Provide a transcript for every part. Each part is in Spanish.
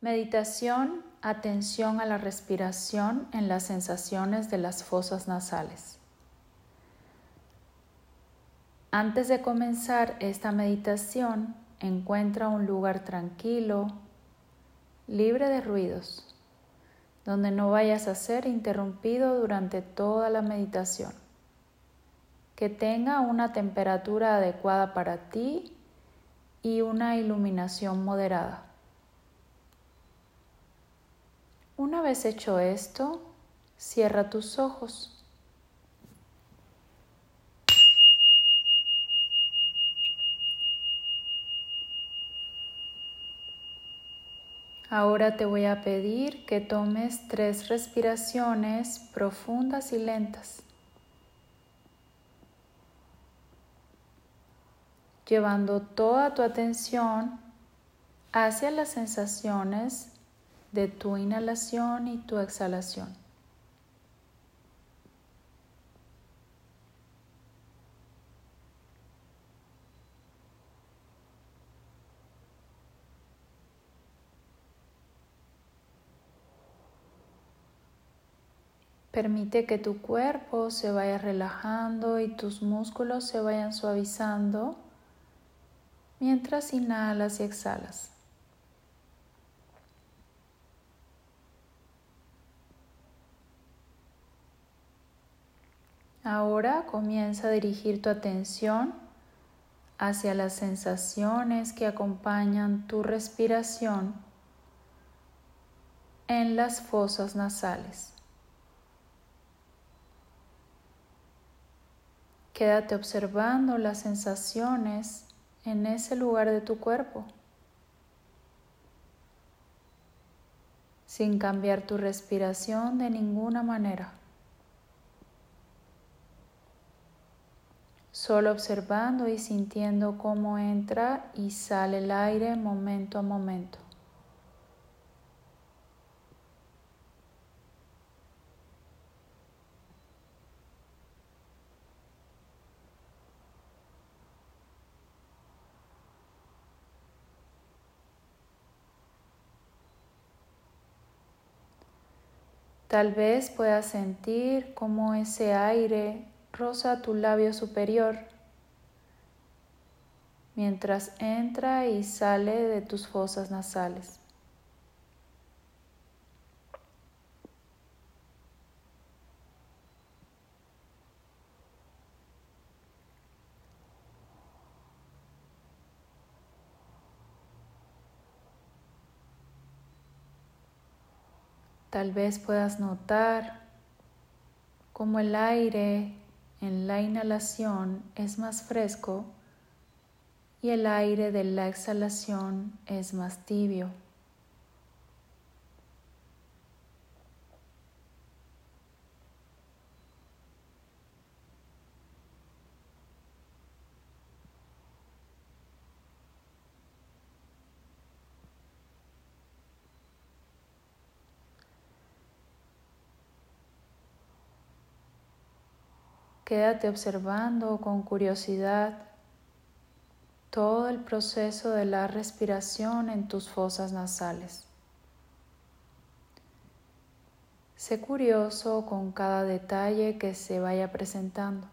Meditación, atención a la respiración en las sensaciones de las fosas nasales. Antes de comenzar esta meditación, encuentra un lugar tranquilo, libre de ruidos, donde no vayas a ser interrumpido durante toda la meditación. Que tenga una temperatura adecuada para ti y una iluminación moderada. Una vez hecho esto, cierra tus ojos. Ahora te voy a pedir que tomes tres respiraciones profundas y lentas, llevando toda tu atención hacia las sensaciones de tu inhalación y tu exhalación. Permite que tu cuerpo se vaya relajando y tus músculos se vayan suavizando mientras inhalas y exhalas. Ahora comienza a dirigir tu atención hacia las sensaciones que acompañan tu respiración en las fosas nasales. Quédate observando las sensaciones en ese lugar de tu cuerpo, sin cambiar tu respiración de ninguna manera. Solo observando y sintiendo cómo entra y sale el aire momento a momento. Tal vez puedas sentir cómo ese aire roza tu labio superior mientras entra y sale de tus fosas nasales. Tal vez puedas notar cómo el aire en la inhalación es más fresco y el aire de la exhalación es más tibio. Quédate observando con curiosidad todo el proceso de la respiración en tus fosas nasales. Sé curioso con cada detalle que se vaya presentando,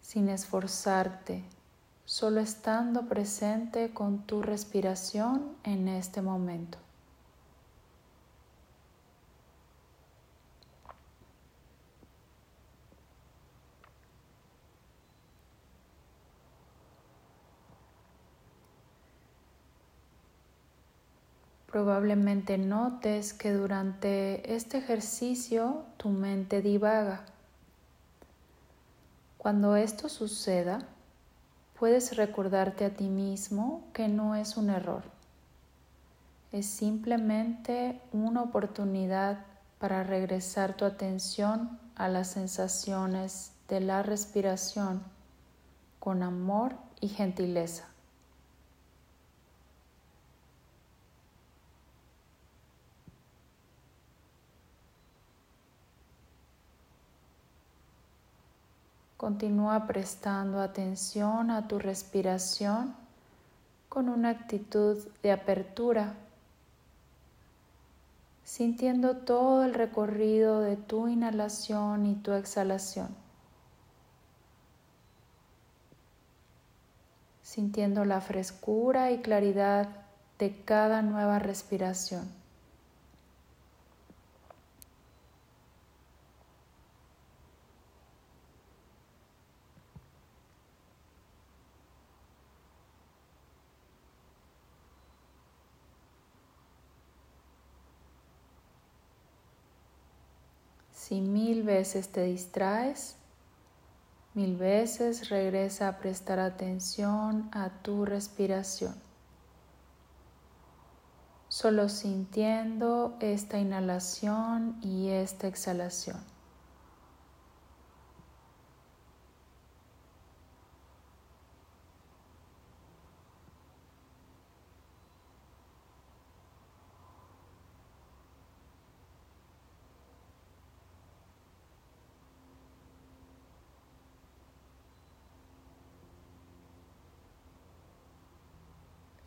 sin esforzarte, solo estando presente con tu respiración en este momento. Probablemente notes que durante este ejercicio tu mente divaga. Cuando esto suceda, puedes recordarte a ti mismo que no es un error. Es simplemente una oportunidad para regresar tu atención a las sensaciones de la respiración con amor y gentileza. Continúa prestando atención a tu respiración con una actitud de apertura, sintiendo todo el recorrido de tu inhalación y tu exhalación, sintiendo la frescura y claridad de cada nueva respiración. Si mil veces te distraes, mil veces regresa a prestar atención a tu respiración, solo sintiendo esta inhalación y esta exhalación.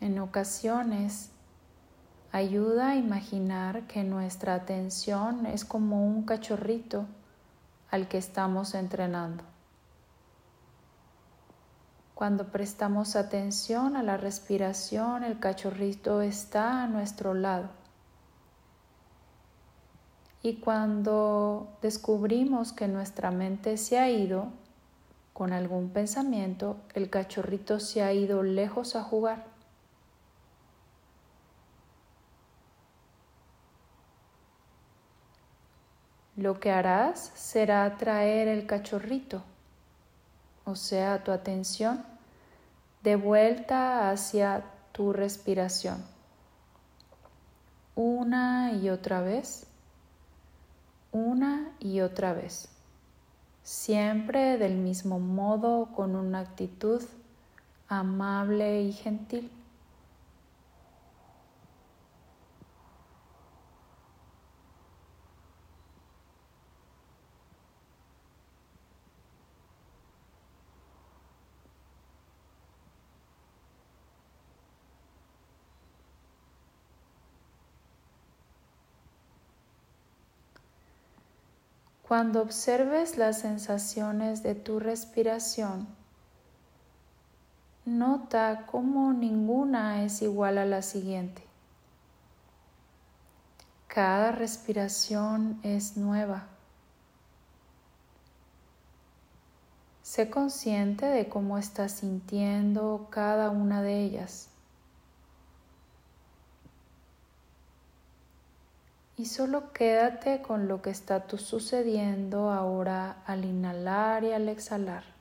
En ocasiones ayuda a imaginar que nuestra atención es como un cachorrito al que estamos entrenando. Cuando prestamos atención a la respiración, el cachorrito está a nuestro lado. Y cuando descubrimos que nuestra mente se ha ido con algún pensamiento, el cachorrito se ha ido lejos a jugar. Lo que harás será traer el cachorrito, o sea, tu atención, de vuelta hacia tu respiración. Una y otra vez, una y otra vez. Siempre del mismo modo, con una actitud amable y gentil. Cuando observes las sensaciones de tu respiración, nota cómo ninguna es igual a la siguiente. Cada respiración es nueva. Sé consciente de cómo estás sintiendo cada una de ellas. Y solo quédate con lo que está sucediendo ahora al inhalar y al exhalar.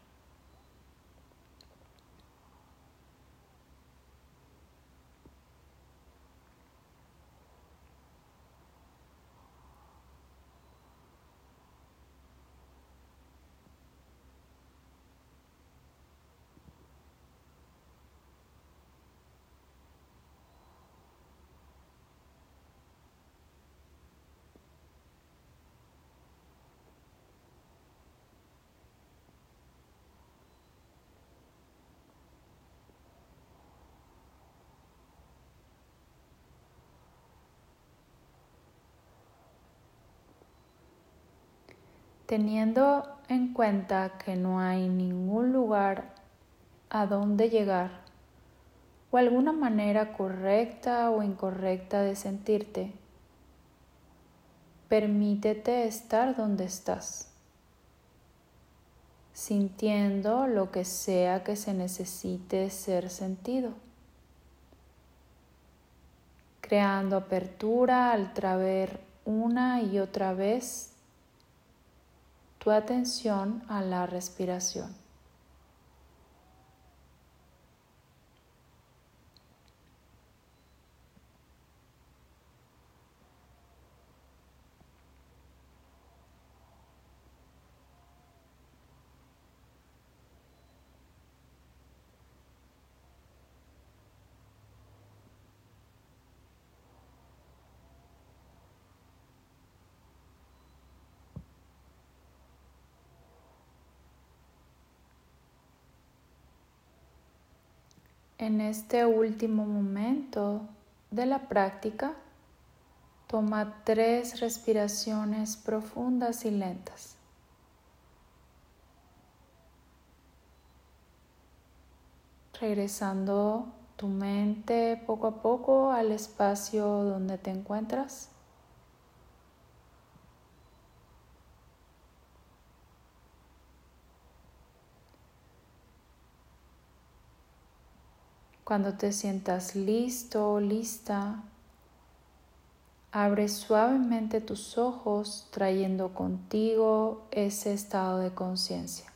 Teniendo en cuenta que no hay ningún lugar a donde llegar o alguna manera correcta o incorrecta de sentirte, permítete estar donde estás, sintiendo lo que sea que se necesite ser sentido, creando apertura al traer una y otra vez tu atención a la respiración. En este último momento de la práctica, toma tres respiraciones profundas y lentas. Regresando tu mente poco a poco al espacio donde te encuentras. Cuando te sientas listo o lista, abre suavemente tus ojos trayendo contigo ese estado de conciencia.